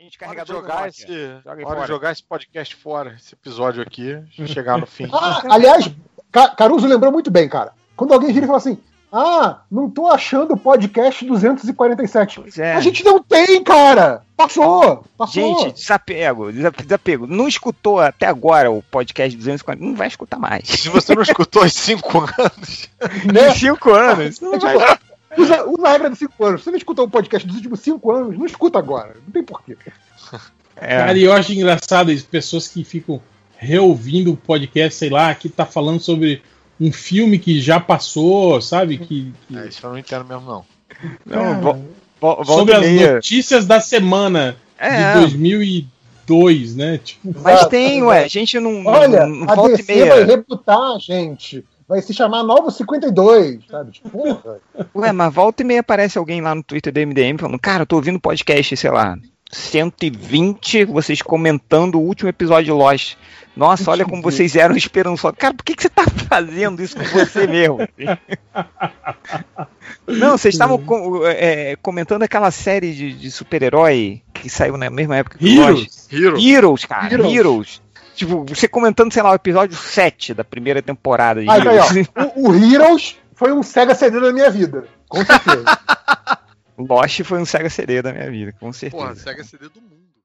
Gente, Hora jogar esse. Joga hora jogar esse podcast fora, esse episódio aqui, chegar no fim. Ah, aliás, Ca- Caruso lembrou muito bem, cara. Quando alguém vira e fala assim: Ah, não tô achando o podcast 247. Pois é. A gente não tem, cara! Passou! Passou! Gente, desapego, desa- desapego. Não escutou até agora o podcast 240, não vai escutar mais. Se você não escutou em cinco anos, né? Cinco anos. Não vai... usa, usa a regra dos 5 anos. Se você não escutou o podcast dos últimos 5 anos, não escuta agora. Não tem porquê. É. Cara, e eu acho engraçado isso, pessoas que ficam reouvindo o podcast, sei lá, que tá falando sobre um filme que já passou, sabe? Que, que- é, isso eu não entendo mesmo, não. Não, sobre as meia. notícias da semana É, de 2002, né? Tipo, mas tem, ué. A gente não, Olha, não a volta e DC vai meia. rebutar, gente. Vai se chamar Novo 52, sabe? Tipo. Ué, mas volta e meia aparece alguém lá no Twitter do MDM falando, cara, eu tô ouvindo podcast, sei lá, 120, vocês comentando o último episódio de Lost. Nossa, olha como vocês eram esperançosos. Cara, por que, que você tá fazendo isso com você mesmo? Não, vocês estavam co- é, comentando aquela série de, de super-herói que saiu na mesma época que o Lost. Heroes. Hero. Heroes, cara, Heroes. Heroes. Tipo, você comentando, sei lá, o episódio 7 da primeira temporada de Aí, aí, Heroes. ó. O, o Heroes foi um Sega CD da minha vida. Com certeza. Lost foi um Sega CD da minha vida, com certeza. Porra, Sega CD do mundo.